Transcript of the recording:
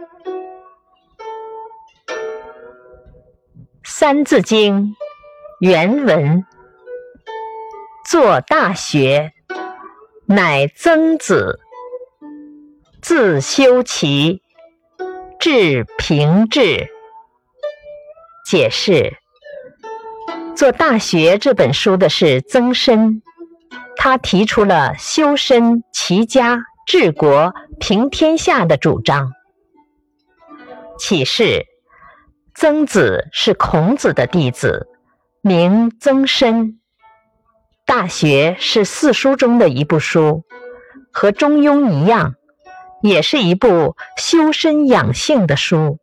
《三字经》原文：作大学，乃曾子。自修齐，至平治。解释：做《大学》这本书的是曾参，他提出了修身、齐家、治国、平天下的主张。启示：曾子是孔子的弟子，名曾参。《大学》是四书中的一部书，和《中庸》一样。也是一部修身养性的书。